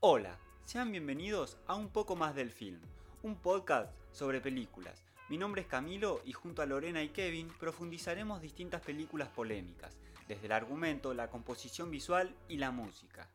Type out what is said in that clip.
Hola, sean bienvenidos a Un poco más del film, un podcast sobre películas. Mi nombre es Camilo y junto a Lorena y Kevin profundizaremos distintas películas polémicas, desde el argumento, la composición visual y la música.